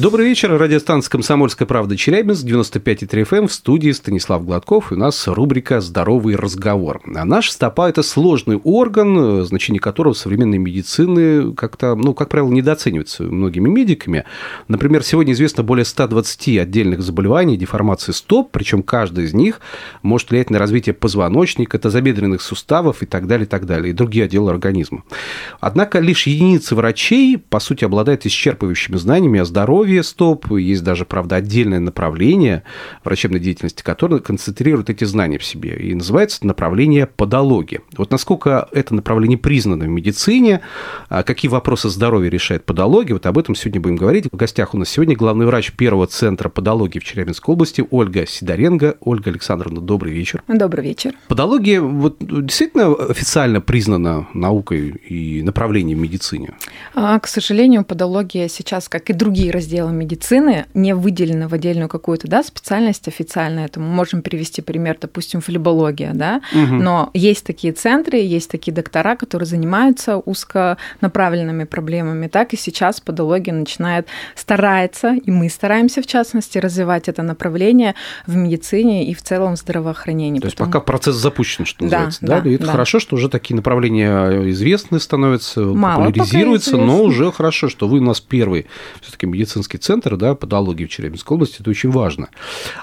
Добрый вечер. Радиостанция «Комсомольская правда» Челябинск, 95,3 FM. В студии Станислав Гладков. И у нас рубрика «Здоровый разговор». А наш стопа – это сложный орган, значение которого современной медицины как-то, ну, как правило, недооценивается многими медиками. Например, сегодня известно более 120 отдельных заболеваний, деформации стоп, причем каждый из них может влиять на развитие позвоночника, тазобедренных суставов и так далее, и так далее, и другие отделы организма. Однако лишь единицы врачей, по сути, обладают исчерпывающими знаниями о здоровье, здоровье стоп, есть даже, правда, отдельное направление врачебной деятельности, которое концентрирует эти знания в себе. И называется это направление подология. Вот насколько это направление признано в медицине, а какие вопросы здоровья решает подология, вот об этом сегодня будем говорить. В гостях у нас сегодня главный врач первого центра подологии в Челябинской области Ольга Сидоренко. Ольга Александровна, добрый вечер. Добрый вечер. Подология вот, действительно официально признана наукой и направлением в медицине? А, к сожалению, подология сейчас, как и другие разделы отдела медицины не выделено в отдельную какую-то да, специальность официально. Это мы можем привести пример, допустим, флебология, да, угу. но есть такие центры, есть такие доктора, которые занимаются узконаправленными проблемами. Так и сейчас подология начинает, старается, и мы стараемся, в частности, развивать это направление в медицине и в целом в здравоохранении. То есть пока процесс запущен, что называется, да? да? И это да. хорошо, что уже такие направления известны становятся, Мало популяризируются, но уже хорошо, что вы у нас первый все-таки медицинский медицинский центр, да, подологии в Челябинской области, это очень важно.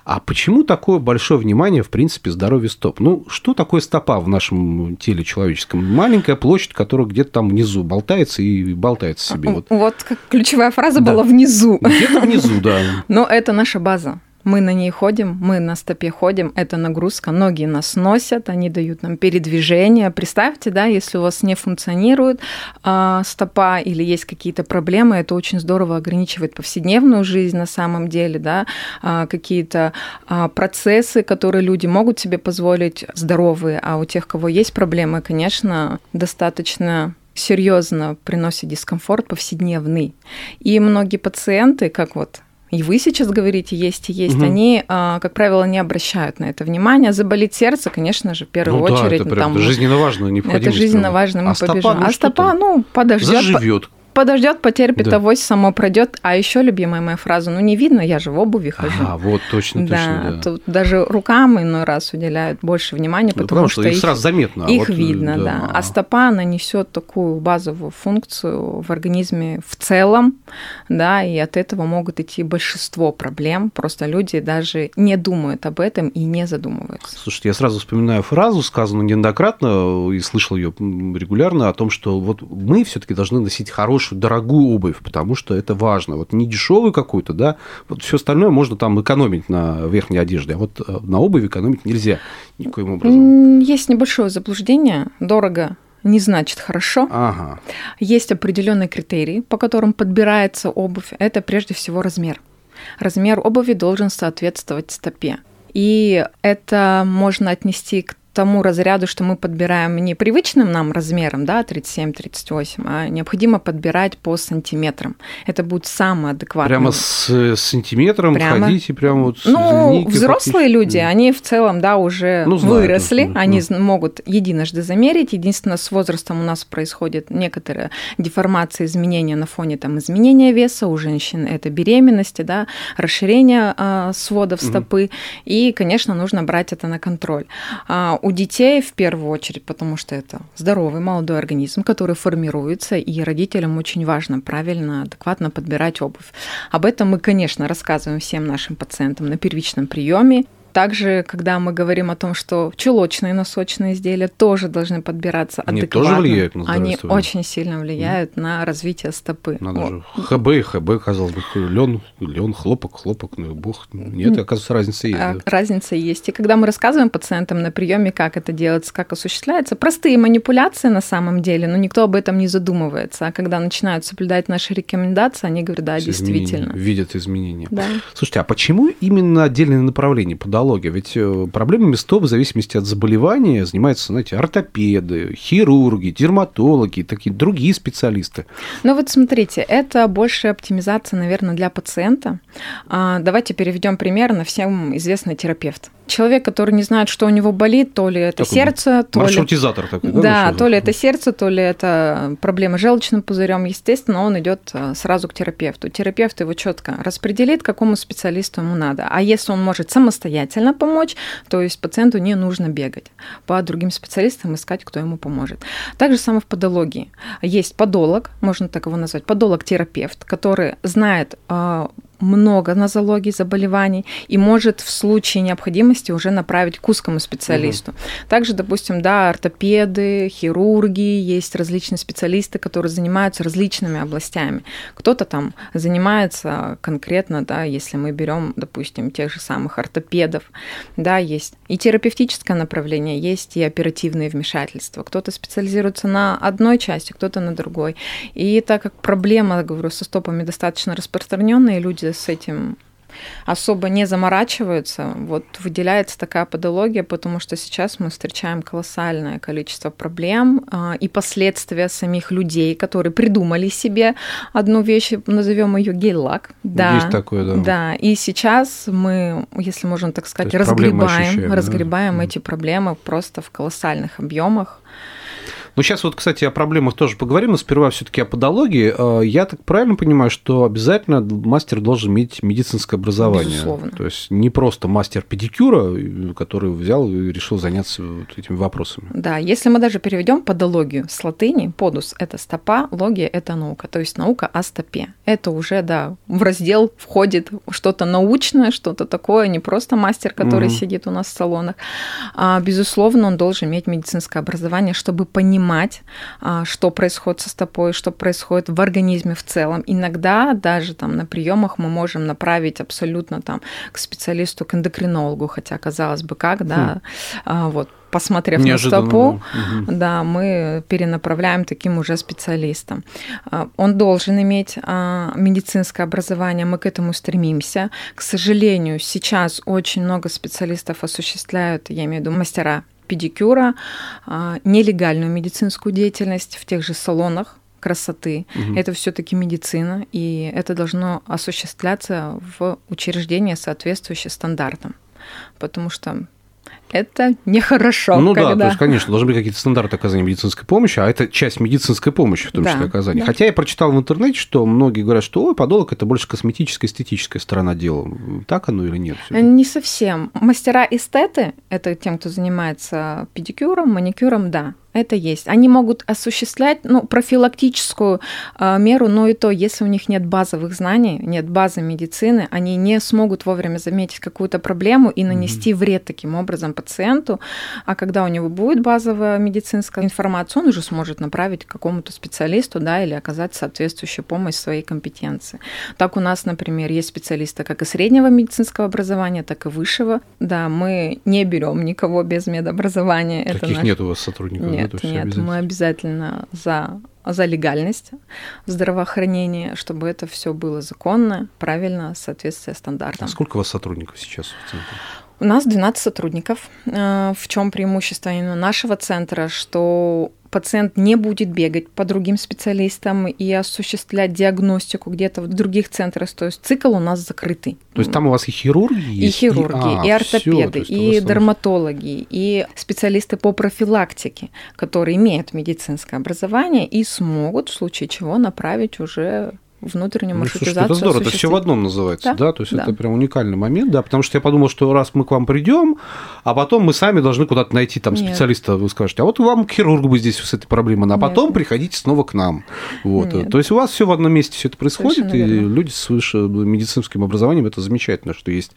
А почему такое большое внимание, в принципе, здоровью стоп? Ну, что такое стопа в нашем теле человеческом? Маленькая площадь, которая где-то там внизу болтается и болтается себе. Вот, вот ключевая фраза да. была внизу. Где-то внизу, да. Но это наша база мы на ней ходим, мы на стопе ходим, это нагрузка, ноги нас носят, они дают нам передвижение. Представьте, да, если у вас не функционирует э, стопа или есть какие-то проблемы, это очень здорово ограничивает повседневную жизнь на самом деле, да, э, какие-то э, процессы, которые люди могут себе позволить здоровые, а у тех, кого есть проблемы, конечно, достаточно серьезно приносит дискомфорт повседневный. И многие пациенты, как вот и вы сейчас говорите, есть и есть, угу. они, а, как правило, не обращают на это внимания. Заболит сердце, конечно же, в первую ну, очередь. Да, это, прям, там, жизненно важно, необходимо. Это жизненно важно, мы а побежим. Стопа, ну, а стопа, ну, подождет. Заживет подождет, потерпит, да. авось само пройдет. А еще любимая моя фраза: ну не видно, я же в обуви хожу. А, вот точно, да, точно. Да. Тут даже рукам иной раз уделяют больше внимания, ну, потому, потому что, что их сразу заметно. А их вот, видно, да. да. А стопа, она несет такую базовую функцию в организме в целом, да, и от этого могут идти большинство проблем. Просто люди даже не думают об этом и не задумываются. Слушайте, я сразу вспоминаю фразу, сказанную неоднократно и слышал ее регулярно о том, что вот мы все-таки должны носить хорошую хорошую, дорогую обувь, потому что это важно. Вот не дешевую какую-то, да, вот все остальное можно там экономить на верхней одежде, а вот э, на обуви экономить нельзя никоим образом. Есть небольшое заблуждение. Дорого не значит хорошо. Ага. Есть определенные критерии, по которым подбирается обувь. Это прежде всего размер. Размер обуви должен соответствовать стопе. И это можно отнести к тому разряду, что мы подбираем не привычным нам размером, да, 37-38, а необходимо подбирать по сантиметрам. Это будет самое адекватное. Прямо с сантиметром прямо... ходите, прямо вот Ну, взрослые люди, они в целом, да, уже ну, выросли, это, они ну. могут единожды замерить. Единственное, с возрастом у нас происходит некоторые деформации, изменения на фоне там изменения веса у женщин, это беременности, да, расширение э, сводов стопы, угу. и, конечно, нужно брать это на контроль. А, у детей в первую очередь, потому что это здоровый молодой организм, который формируется, и родителям очень важно правильно, адекватно подбирать обувь. Об этом мы, конечно, рассказываем всем нашим пациентам на первичном приеме. Также, когда мы говорим о том, что чулочные носочные изделия тоже должны подбираться Они адекватно. тоже влияют на здоровье? Они очень сильно влияют mm. на развитие стопы. Надо же. ХБ и ХБ, казалось бы, лен, лен, хлопок, хлопок, ну бог. Нет, оказывается, разница есть. А, да? Разница есть. И когда мы рассказываем пациентам на приеме, как это делается, как осуществляется, простые манипуляции на самом деле, но никто об этом не задумывается. А когда начинают соблюдать наши рекомендации, они говорят, да, С действительно. Изменения, видят изменения. Да. Слушайте, а почему именно отдельное направление подало подология? Ведь э, проблемами стоп в зависимости от заболевания занимаются, знаете, ортопеды, хирурги, дерматологи, такие другие специалисты. Ну вот смотрите, это больше оптимизация, наверное, для пациента. А, давайте переведем пример на всем известный терапевт человек, который не знает, что у него болит, то ли это такой сердце, то маршрутизатор ли... такой, да? Да, то ли это сердце, то ли это проблема с желчным пузырем. Естественно, он идет э, сразу к терапевту. Терапевт его четко распределит, какому специалисту ему надо. А если он может самостоятельно помочь, то есть пациенту не нужно бегать по другим специалистам искать, кто ему поможет. Так же самое в подологии. Есть подолог, можно так его назвать, подолог-терапевт, который знает э, много нозологий, заболеваний и может в случае необходимости уже направить к узкому специалисту. Угу. Также, допустим, да, ортопеды, хирурги, есть различные специалисты, которые занимаются различными областями. Кто-то там занимается конкретно, да, если мы берем, допустим, тех же самых ортопедов, да, есть и терапевтическое направление, есть и оперативные вмешательства. Кто-то специализируется на одной части, кто-то на другой. И так как проблема, говорю, со стопами достаточно распространенная, люди с этим особо не заморачиваются. Вот выделяется такая подология, потому что сейчас мы встречаем колоссальное количество проблем а, и последствия самих людей, которые придумали себе одну вещь, назовем ее гель-лак. Да, Есть такое, да. Да, и сейчас мы, если можно так сказать, разгребаем, разгребаем да? эти проблемы просто в колоссальных объемах. Ну, сейчас вот, кстати, о проблемах тоже поговорим, но сперва все таки о подологии. Э, я так правильно понимаю, что обязательно мастер должен иметь медицинское образование? Безусловно. То есть не просто мастер педикюра, который взял и решил заняться вот этими вопросами. Да, если мы даже переведем подологию с латыни, подус – это стопа, логия – это наука, то есть наука о стопе. Это уже, да, в раздел входит что-то научное, что-то такое, не просто мастер, который угу. сидит у нас в салонах. А, безусловно, он должен иметь медицинское образование, чтобы понимать, понимать, а, что происходит со стопой, что происходит в организме в целом. Иногда даже там на приемах мы можем направить абсолютно там к специалисту, к эндокринологу, хотя казалось бы как, да, хм. вот посмотрев Неожиданно, на стопу, да. да, мы перенаправляем таким уже специалистам. А, он должен иметь а, медицинское образование, мы к этому стремимся. К сожалению, сейчас очень много специалистов осуществляют, я имею в виду мастера педикюра, а, нелегальную медицинскую деятельность в тех же салонах красоты. Угу. Это все-таки медицина, и это должно осуществляться в учреждении, соответствующее стандартам. Потому что это нехорошо. Ну когда... да, то есть, конечно, должны быть какие-то стандарты оказания медицинской помощи, а это часть медицинской помощи, в том числе да, оказания. Да. Хотя я прочитал в интернете, что многие говорят, что ой, подолок это больше косметическая, эстетическая сторона дела. Так оно или нет? Не совсем. Мастера-эстеты, это тем, кто занимается педикюром, маникюром, да, это есть. Они могут осуществлять ну, профилактическую э, меру, но и то, если у них нет базовых знаний, нет базы медицины, они не смогут вовремя заметить какую-то проблему и нанести mm-hmm. вред таким образом пациенту. А когда у него будет базовая медицинская информация, он уже сможет направить к какому-то специалисту да, или оказать соответствующую помощь своей компетенции. Так у нас, например, есть специалисты как и среднего медицинского образования, так и высшего. Да, мы не берем никого без медобразования. Таких Это наш... нет у вас сотрудников? Нет, нет, нет, мы обязательно за за легальность в здравоохранении, чтобы это все было законно, правильно, соответствие стандартам. А сколько у вас сотрудников сейчас в центре? У нас 12 сотрудников. Э, в чем преимущество именно нашего центра, что пациент не будет бегать по другим специалистам и осуществлять диагностику где-то в других центрах. То есть цикл у нас закрытый. То есть там у вас и хирурги есть? И хирурги, и, а, и ортопеды, всё, и дерматологи, и специалисты по профилактике, которые имеют медицинское образование и смогут в случае чего направить уже внутреннюю маршрутизацию. Ну, это здорово, это все в одном называется, да, да? то есть да. это прям уникальный момент, да, потому что я подумал, что раз мы к вам придем, а потом мы сами должны куда-то найти там Нет. специалиста, вы скажете, а вот вам к хирургу бы здесь с этой проблемой, а потом Нет. приходите снова к нам, вот, Нет. то есть у вас все в одном месте все это происходит, и люди с высшим медицинским образованием это замечательно, что есть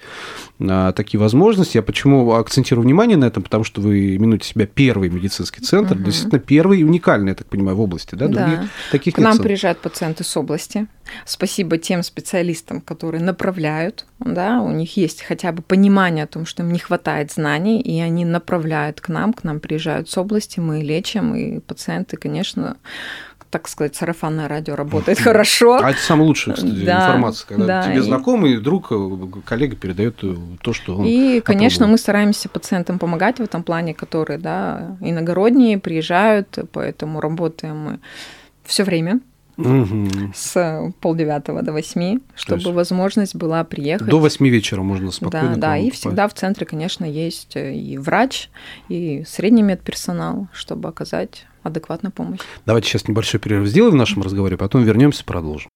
а, такие возможности. Я почему акцентирую внимание на этом, потому что вы именуете себя первый медицинский центр, угу. действительно первый и уникальный, я так понимаю, в области, да, Других да. таких к нам приезжают пациенты с области Спасибо тем специалистам, которые направляют, да, у них есть хотя бы понимание о том, что им не хватает знаний, и они направляют к нам, к нам приезжают с области, мы лечим, и пациенты, конечно, так сказать, сарафанное радио работает хорошо. А это самая лучшая, кстати, да, информация, когда да, тебе знакомый друг, коллега передает то, что он И, конечно, опробовал. мы стараемся пациентам помогать в этом плане, которые, да, иногородние, приезжают, поэтому работаем мы все время угу. с полдевятого до восьми, чтобы возможность была приехать. До восьми вечера можно спокойно. Да, да, и всегда в центре, конечно, есть и врач, и средний медперсонал, чтобы оказать адекватную помощь. Давайте сейчас небольшой перерыв сделаем в нашем разговоре, потом вернемся, продолжим.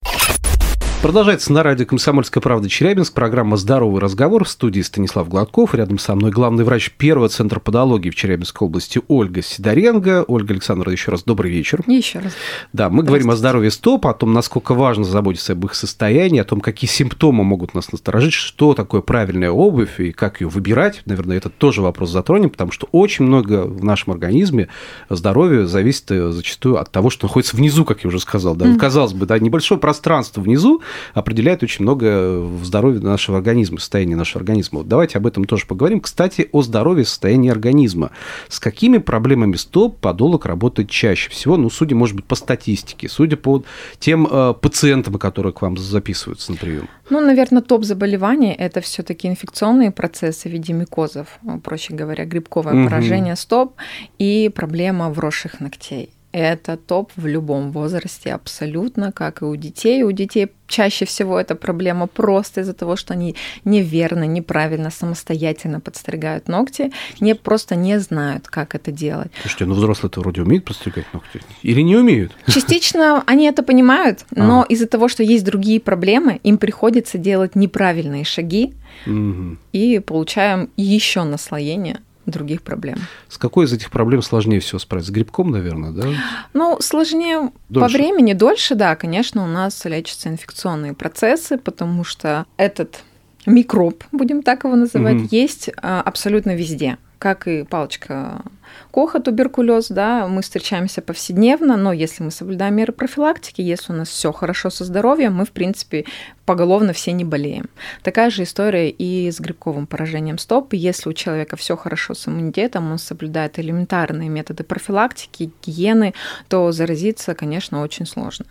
Продолжается на радио «Комсомольская правда» Челябинск. Программа «Здоровый разговор» в студии Станислав Гладков. Рядом со мной главный врач первого центра подологии в Челябинской области Ольга Сидоренко. Ольга Александровна, еще раз добрый вечер. Еще раз. Да, мы говорим о здоровье стоп, о том, насколько важно заботиться об их состоянии, о том, какие симптомы могут нас насторожить, что такое правильная обувь и как ее выбирать. Наверное, это тоже вопрос затронем, потому что очень много в нашем организме здоровья зависит э, зачастую от того, что находится внизу, как я уже сказал. Да? Mm. Казалось бы, да, небольшое пространство внизу, определяет очень много в здоровье нашего организма, состоянии нашего организма. Вот давайте об этом тоже поговорим. Кстати, о здоровье состоянии организма. С какими проблемами стоп подолог работает чаще всего? Ну, судя, может быть, по статистике, судя по тем э, пациентам, которые к вам записываются на прием. Ну, наверное, топ заболеваний – это все таки инфекционные процессы в виде микозов, проще говоря, грибковое угу. поражение стоп и проблема вросших ногтей. Это топ в любом возрасте абсолютно, как и у детей. У детей чаще всего эта проблема просто из-за того, что они неверно, неправильно, самостоятельно подстригают ногти, не просто не знают, как это делать. Слушайте, ну взрослые-то вроде умеют подстригать ногти или не умеют? Частично они это понимают, но а. из-за того, что есть другие проблемы, им приходится делать неправильные шаги, угу. и получаем еще наслоение других проблем. С какой из этих проблем сложнее всего справиться? С грибком, наверное, да? Ну, сложнее дольше. по времени, дольше, да, конечно, у нас лечатся инфекционные процессы, потому что этот микроб, будем так его называть, угу. есть а, абсолютно везде как и палочка Коха, туберкулез, да, мы встречаемся повседневно, но если мы соблюдаем меры профилактики, если у нас все хорошо со здоровьем, мы, в принципе, поголовно все не болеем. Такая же история и с грибковым поражением стоп. Если у человека все хорошо с иммунитетом, он соблюдает элементарные методы профилактики, гигиены, то заразиться, конечно, очень сложно.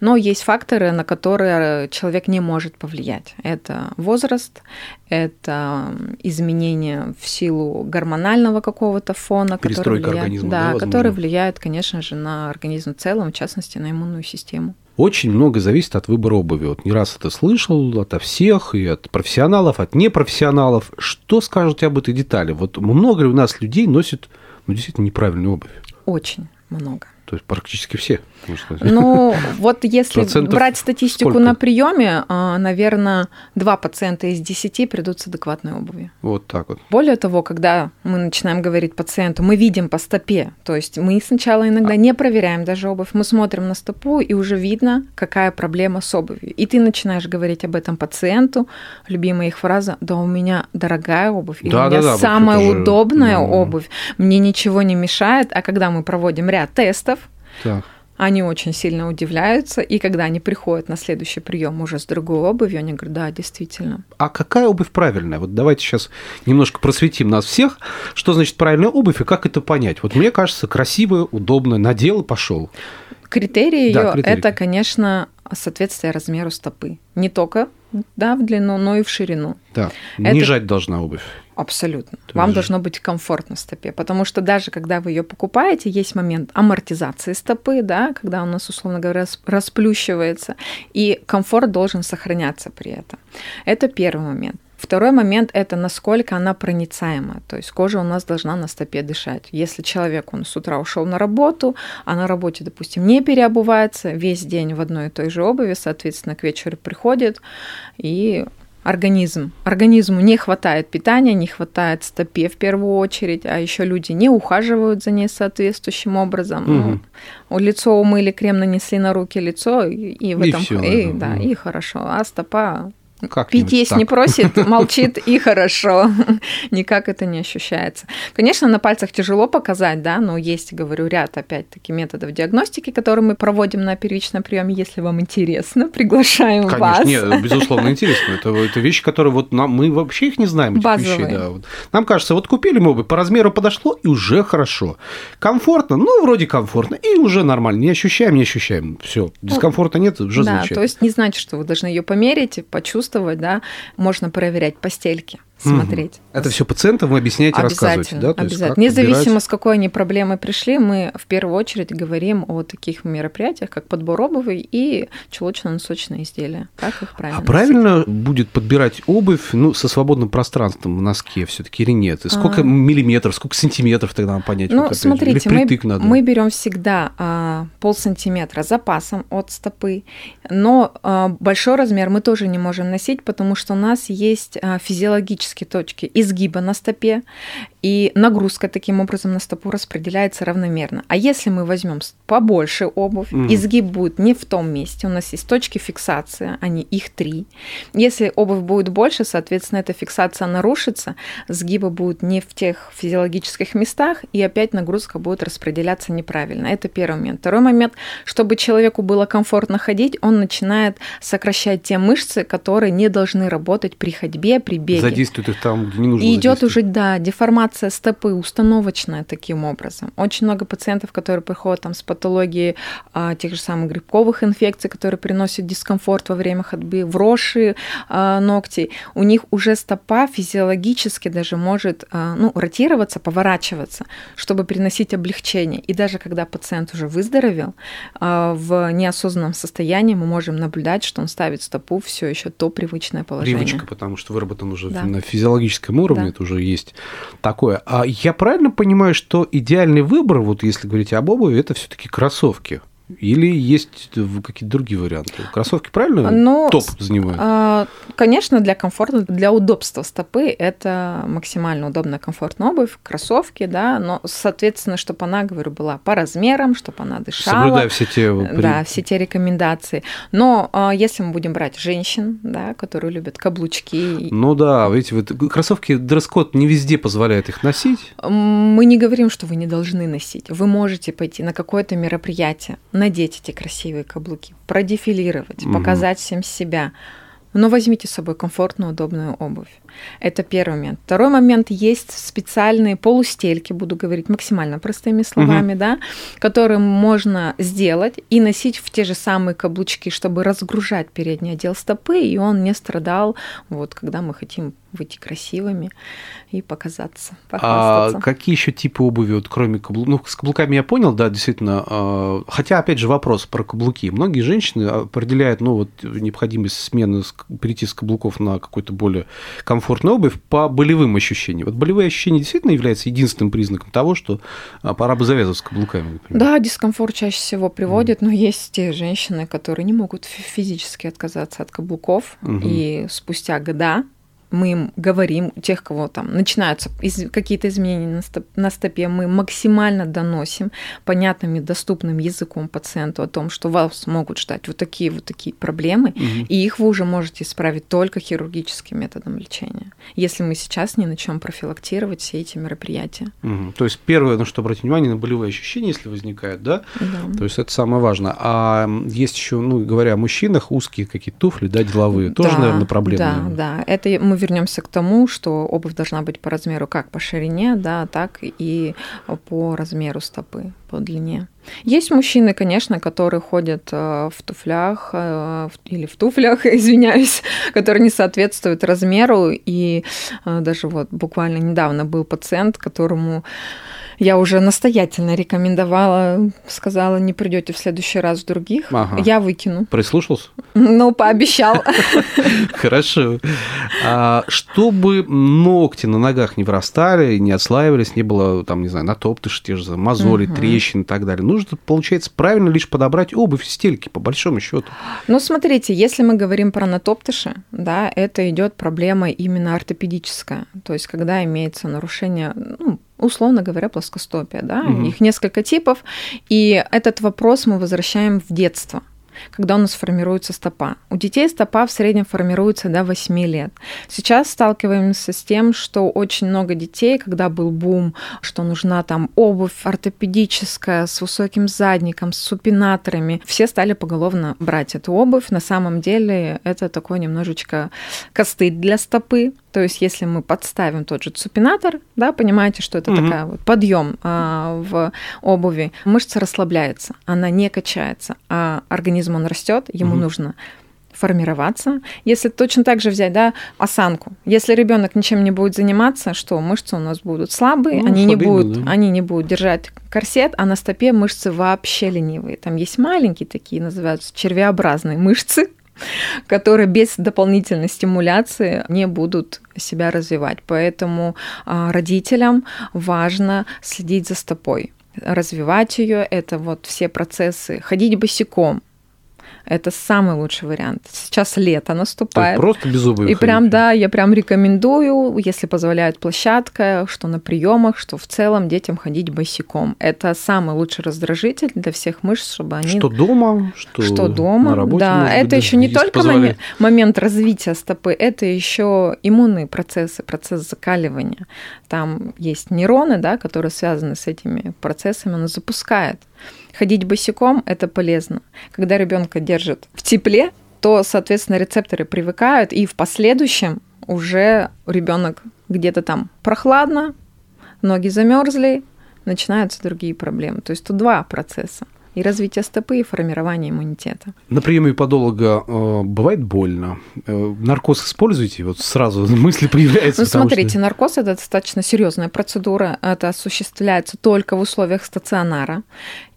Но есть факторы, на которые человек не может повлиять. Это возраст, это изменение в силу гормонального какого-то фона, который влияет, организма, да, да, который влияет, конечно же, на организм в целом, в частности, на иммунную систему. Очень много зависит от выбора обуви. Вот не раз это слышал ото всех, и от профессионалов, от непрофессионалов. Что скажете об этой детали? Вот много ли у нас людей носит ну, действительно неправильную обувь? Очень много. То есть практически все. Ну, вот если брать статистику сколько? на приеме, а, наверное, два пациента из десяти придут с адекватной обувью. Вот так вот. Более того, когда мы начинаем говорить пациенту, мы видим по стопе, то есть мы сначала иногда а. не проверяем даже обувь, мы смотрим на стопу, и уже видно, какая проблема с обувью. И ты начинаешь говорить об этом пациенту, любимая их фраза, да у меня дорогая обувь, и да, у меня да, да, самая удобная же... обувь, мне ничего не мешает, а когда мы проводим ряд тестов, так. Они очень сильно удивляются, и когда они приходят на следующий прием уже с другой обувью, они говорят, да, действительно. А какая обувь правильная? Вот давайте сейчас немножко просветим нас всех, что значит правильная обувь и как это понять. Вот мне кажется, красивая, удобная, надел и пошел. Критерии да, ее это, конечно, соответствие размеру стопы. Не только да, в длину, но и в ширину. Да, не это... жать должна обувь. Абсолютно. То Вам же... должно быть комфортно стопе, потому что даже когда вы ее покупаете, есть момент амортизации стопы, да, когда у нас, условно говоря, расплющивается, и комфорт должен сохраняться при этом. Это первый момент. Второй момент – это насколько она проницаема. То есть кожа у нас должна на стопе дышать. Если человек, он с утра ушел на работу, а на работе, допустим, не переобувается, весь день в одной и той же обуви, соответственно, к вечеру приходит и организм. Организму не хватает питания, не хватает стопе в первую очередь, а еще люди не ухаживают за ней соответствующим образом. Угу. Ну, лицо умыли, крем нанесли на руки, лицо, и, и в и этом все, и, да, угу. и хорошо. А стопа как Пить есть так. не просит, молчит и хорошо. Никак это не ощущается. Конечно, на пальцах тяжело показать, да, но есть, говорю, ряд, опять-таки, методов диагностики, которые мы проводим на первичном приеме. Если вам интересно, приглашаем Конечно, вас. Нет, безусловно, интересно. Это, это вещи, которые вот нам, мы вообще их не знаем. Базовые. Вещей, да. Нам кажется, вот купили мы по размеру подошло, и уже хорошо. Комфортно, ну, вроде комфортно, и уже нормально. Не ощущаем, не ощущаем. Все, дискомфорта нет, уже да, замечательно. то есть не значит, что вы должны ее померить, почувствовать, чувствовать, да, можно проверять постельки смотреть. Это все пациентам вы объясняете, рассказываете, да? То обязательно. Независимо, подбирать... с какой они проблемой пришли, мы в первую очередь говорим о таких мероприятиях, как подбор обуви и чулочно-носочные изделия. Как их правильно А правильно будет подбирать обувь ну, со свободным пространством в носке все таки или нет? И сколько а... миллиметров, сколько сантиметров тогда нам понять? Ну, вот, смотрите, мы, надо? мы берем всегда а, полсантиметра запасом от стопы, но а, большой размер мы тоже не можем носить, потому что у нас есть а, физиологический критические точки изгиба на стопе, и нагрузка таким образом на стопу распределяется равномерно. А если мы возьмем побольше обувь, mm. изгиб будет не в том месте, у нас есть точки фиксации, они их три. Если обувь будет больше, соответственно, эта фиксация нарушится, сгиба будет не в тех физиологических местах, и опять нагрузка будет распределяться неправильно. Это первый момент. Второй момент, чтобы человеку было комфортно ходить, он начинает сокращать те мышцы, которые не должны работать при ходьбе, при беге задействует их там, где не нужно. И идет уже, да, деформация стопы установочная таким образом. Очень много пациентов, которые приходят там с патологией а, тех же самых грибковых инфекций, которые приносят дискомфорт во время ходьбы, вросшие а, ногти, у них уже стопа физиологически даже может а, ну, ротироваться, поворачиваться, чтобы приносить облегчение. И даже когда пациент уже выздоровел, а, в неосознанном состоянии мы можем наблюдать, что он ставит стопу все еще то привычное положение. Привычка, потому что выработан уже да. на физиологическом уровне, да. это уже есть такое. А я правильно понимаю, что идеальный выбор, вот если говорить об обуви, это все-таки кроссовки? Или есть какие-то другие варианты? Кроссовки правильно ну, топ занимают? А, конечно, для комфорта, для удобства стопы это максимально удобная, комфортная обувь, кроссовки, да, но, соответственно, чтобы она, говорю, была по размерам, чтобы она дышала. Соблюдая все те... Да, все те рекомендации. Но а, если мы будем брать женщин, да, которые любят каблучки... Ну да, видите, вот кроссовки, дресс-код не везде позволяет их носить. Мы не говорим, что вы не должны носить. Вы можете пойти на какое-то мероприятие, надеть эти красивые каблуки, продефилировать, угу. показать всем себя. Но возьмите с собой комфортную, удобную обувь. Это первый момент. Второй момент есть специальные полустельки, буду говорить максимально простыми словами, угу. да, которые можно сделать и носить в те же самые каблучки, чтобы разгружать передний отдел стопы, и он не страдал, вот, когда мы хотим выйти красивыми и показаться, А какие еще типы обуви, вот, кроме каблуков? Ну, с каблуками я понял, да, действительно. А, хотя, опять же, вопрос про каблуки. Многие женщины определяют, ну, вот, необходимость смены, перейти с каблуков на какой-то более комфортная обувь по болевым ощущениям. Вот болевые ощущения действительно являются единственным признаком того, что а, пора бы завязывать с каблуками. Например. Да, дискомфорт чаще всего приводит, mm. но есть те женщины, которые не могут физически отказаться от каблуков, mm-hmm. и спустя года мы им говорим, тех, кого там начинаются из, какие-то изменения на, стоп, на стопе, мы максимально доносим понятным и доступным языком пациенту о том, что вас могут ждать вот такие вот такие проблемы, угу. и их вы уже можете исправить только хирургическим методом лечения, если мы сейчас не начнем профилактировать все эти мероприятия. Угу. То есть первое, на что обратить внимание, на болевые ощущения, если возникают, да? да. То есть это самое важное. А есть еще, ну, говоря о мужчинах, узкие какие-то туфли, да, деловые, тоже, да, наверное, проблемы. Да, да. Это мы вернемся к тому, что обувь должна быть по размеру как по ширине, да, так и по размеру стопы, по длине. Есть мужчины, конечно, которые ходят э, в туфлях э, или в туфлях, извиняюсь, которые не соответствуют размеру. И э, даже вот буквально недавно был пациент, которому я уже настоятельно рекомендовала, сказала, не придете в следующий раз в других, ага. я выкину. Прислушался? Ну, пообещал. Хорошо. А, чтобы ногти на ногах не вырастали, не отслаивались, не было, там, не знаю, натоптыши, те же мозоли, трещин и так далее, нужно, получается, правильно лишь подобрать обувь стельки, по большому счету. Ну, смотрите, если мы говорим про натоптыши, да, это идет проблема именно ортопедическая. То есть, когда имеется нарушение, ну, условно говоря, плоскостопия. Да? Угу. Их несколько типов. И этот вопрос мы возвращаем в детство. когда у нас формируется стопа. У детей стопа в среднем формируется до 8 лет. Сейчас сталкиваемся с тем, что очень много детей, когда был бум, что нужна там обувь ортопедическая с высоким задником, с супинаторами, все стали поголовно брать эту обувь. На самом деле это такой немножечко костыль для стопы, то есть, если мы подставим тот же цупинатор, да, понимаете, что это угу. такая вот подъем а, в обуви, мышца расслабляется, она не качается, а организм он растет, ему угу. нужно формироваться. Если точно так же взять, да, осанку. Если ребенок ничем не будет заниматься, что мышцы у нас будут слабые, ну, они не будут, да. они не будут держать корсет, а на стопе мышцы вообще ленивые. Там есть маленькие такие, называются червеобразные мышцы, которые без дополнительной стимуляции не будут себя развивать. Поэтому а, родителям важно следить за стопой развивать ее, это вот все процессы, ходить босиком, это самый лучший вариант. Сейчас лето наступает. просто без обуви. И ходить. прям, да, я прям рекомендую, если позволяет площадка, что на приемах, что в целом детям ходить босиком. Это самый лучший раздражитель для всех мышц, чтобы они... Что дома, что, что дома, на работе. Да, это еще не только момент, момент развития стопы, это еще иммунные процессы, процесс закаливания. Там есть нейроны, да, которые связаны с этими процессами, он запускает. Ходить босиком – это полезно. Когда ребенка держат в тепле, то, соответственно, рецепторы привыкают, и в последующем уже ребенок где-то там прохладно, ноги замерзли, начинаются другие проблемы. То есть тут два процесса и развитие стопы, и формирование иммунитета. На приеме подолога э, бывает больно. Э, наркоз используете? Вот сразу мысли появляются. Ну, смотрите, что... наркоз это достаточно серьезная процедура. Это осуществляется только в условиях стационара.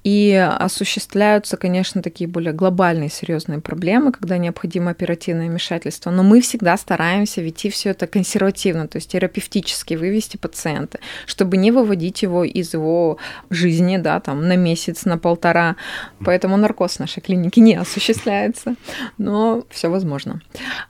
И осуществляются, конечно, такие более глобальные серьезные проблемы, когда необходимо оперативное вмешательство. Но мы всегда стараемся вести все это консервативно, то есть терапевтически вывести пациента, чтобы не выводить его из его жизни, да, там, на месяц, на полтора. Поэтому наркоз в нашей клинике не осуществляется, но все возможно.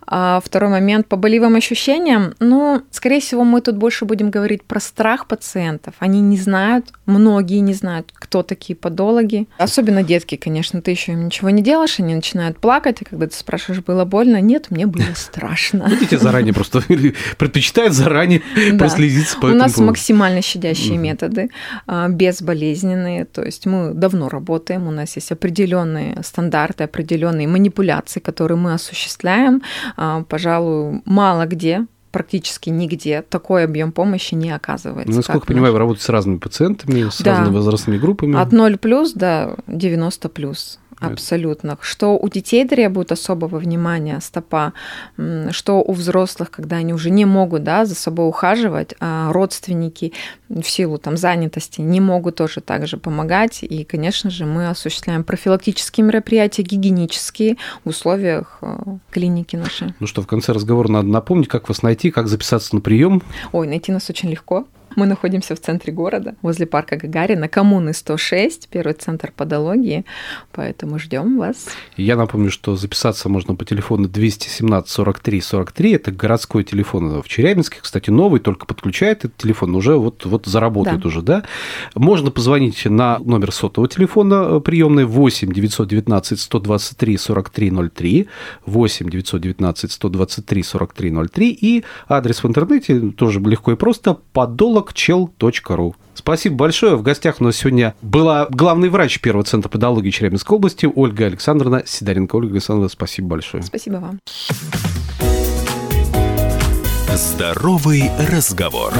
А второй момент по болевым ощущениям. Ну, скорее всего, мы тут больше будем говорить про страх пациентов. Они не знают, многие не знают, кто такие подобные подологи. Особенно детки, конечно, ты еще им ничего не делаешь, они начинают плакать, и когда ты спрашиваешь, было больно? Нет, мне было страшно. Дети заранее просто предпочитают заранее проследиться по У нас максимально щадящие методы, а, безболезненные, то есть мы давно работаем, у нас есть определенные стандарты, определенные манипуляции, которые мы осуществляем. А, пожалуй, мало где практически нигде такой объем помощи не оказывается. Ну, насколько я понимаю, вы работаете с разными пациентами, с да. разными возрастными группами. От 0 плюс до 90 плюс. Абсолютно. Что у детей требует особого внимания стопа, что у взрослых, когда они уже не могут да, за собой ухаживать, а родственники в силу там, занятости не могут тоже также помогать. И, конечно же, мы осуществляем профилактические мероприятия, гигиенические в условиях э, клиники нашей. Ну что, в конце разговора надо напомнить, как вас найти, как записаться на прием. Ой, найти нас очень легко. Мы находимся в центре города, возле парка Гагарина, коммуны 106, первый центр подологии, поэтому ждем вас. Я напомню, что записаться можно по телефону 217 43 43, это городской телефон в Челябинске, кстати, новый, только подключает этот телефон, уже вот, вот заработает да. уже, да? Можно позвонить на номер сотового телефона приемной 8 919 123 43 03, 8 919 123 43 03 и адрес в интернете тоже легко и просто. Подолог psihologchel.ru. Спасибо большое. В гостях у нас сегодня была главный врач Первого центра подологии Челябинской области Ольга Александровна Сидоренко. Ольга Александровна, спасибо большое. Спасибо вам. Здоровый разговор.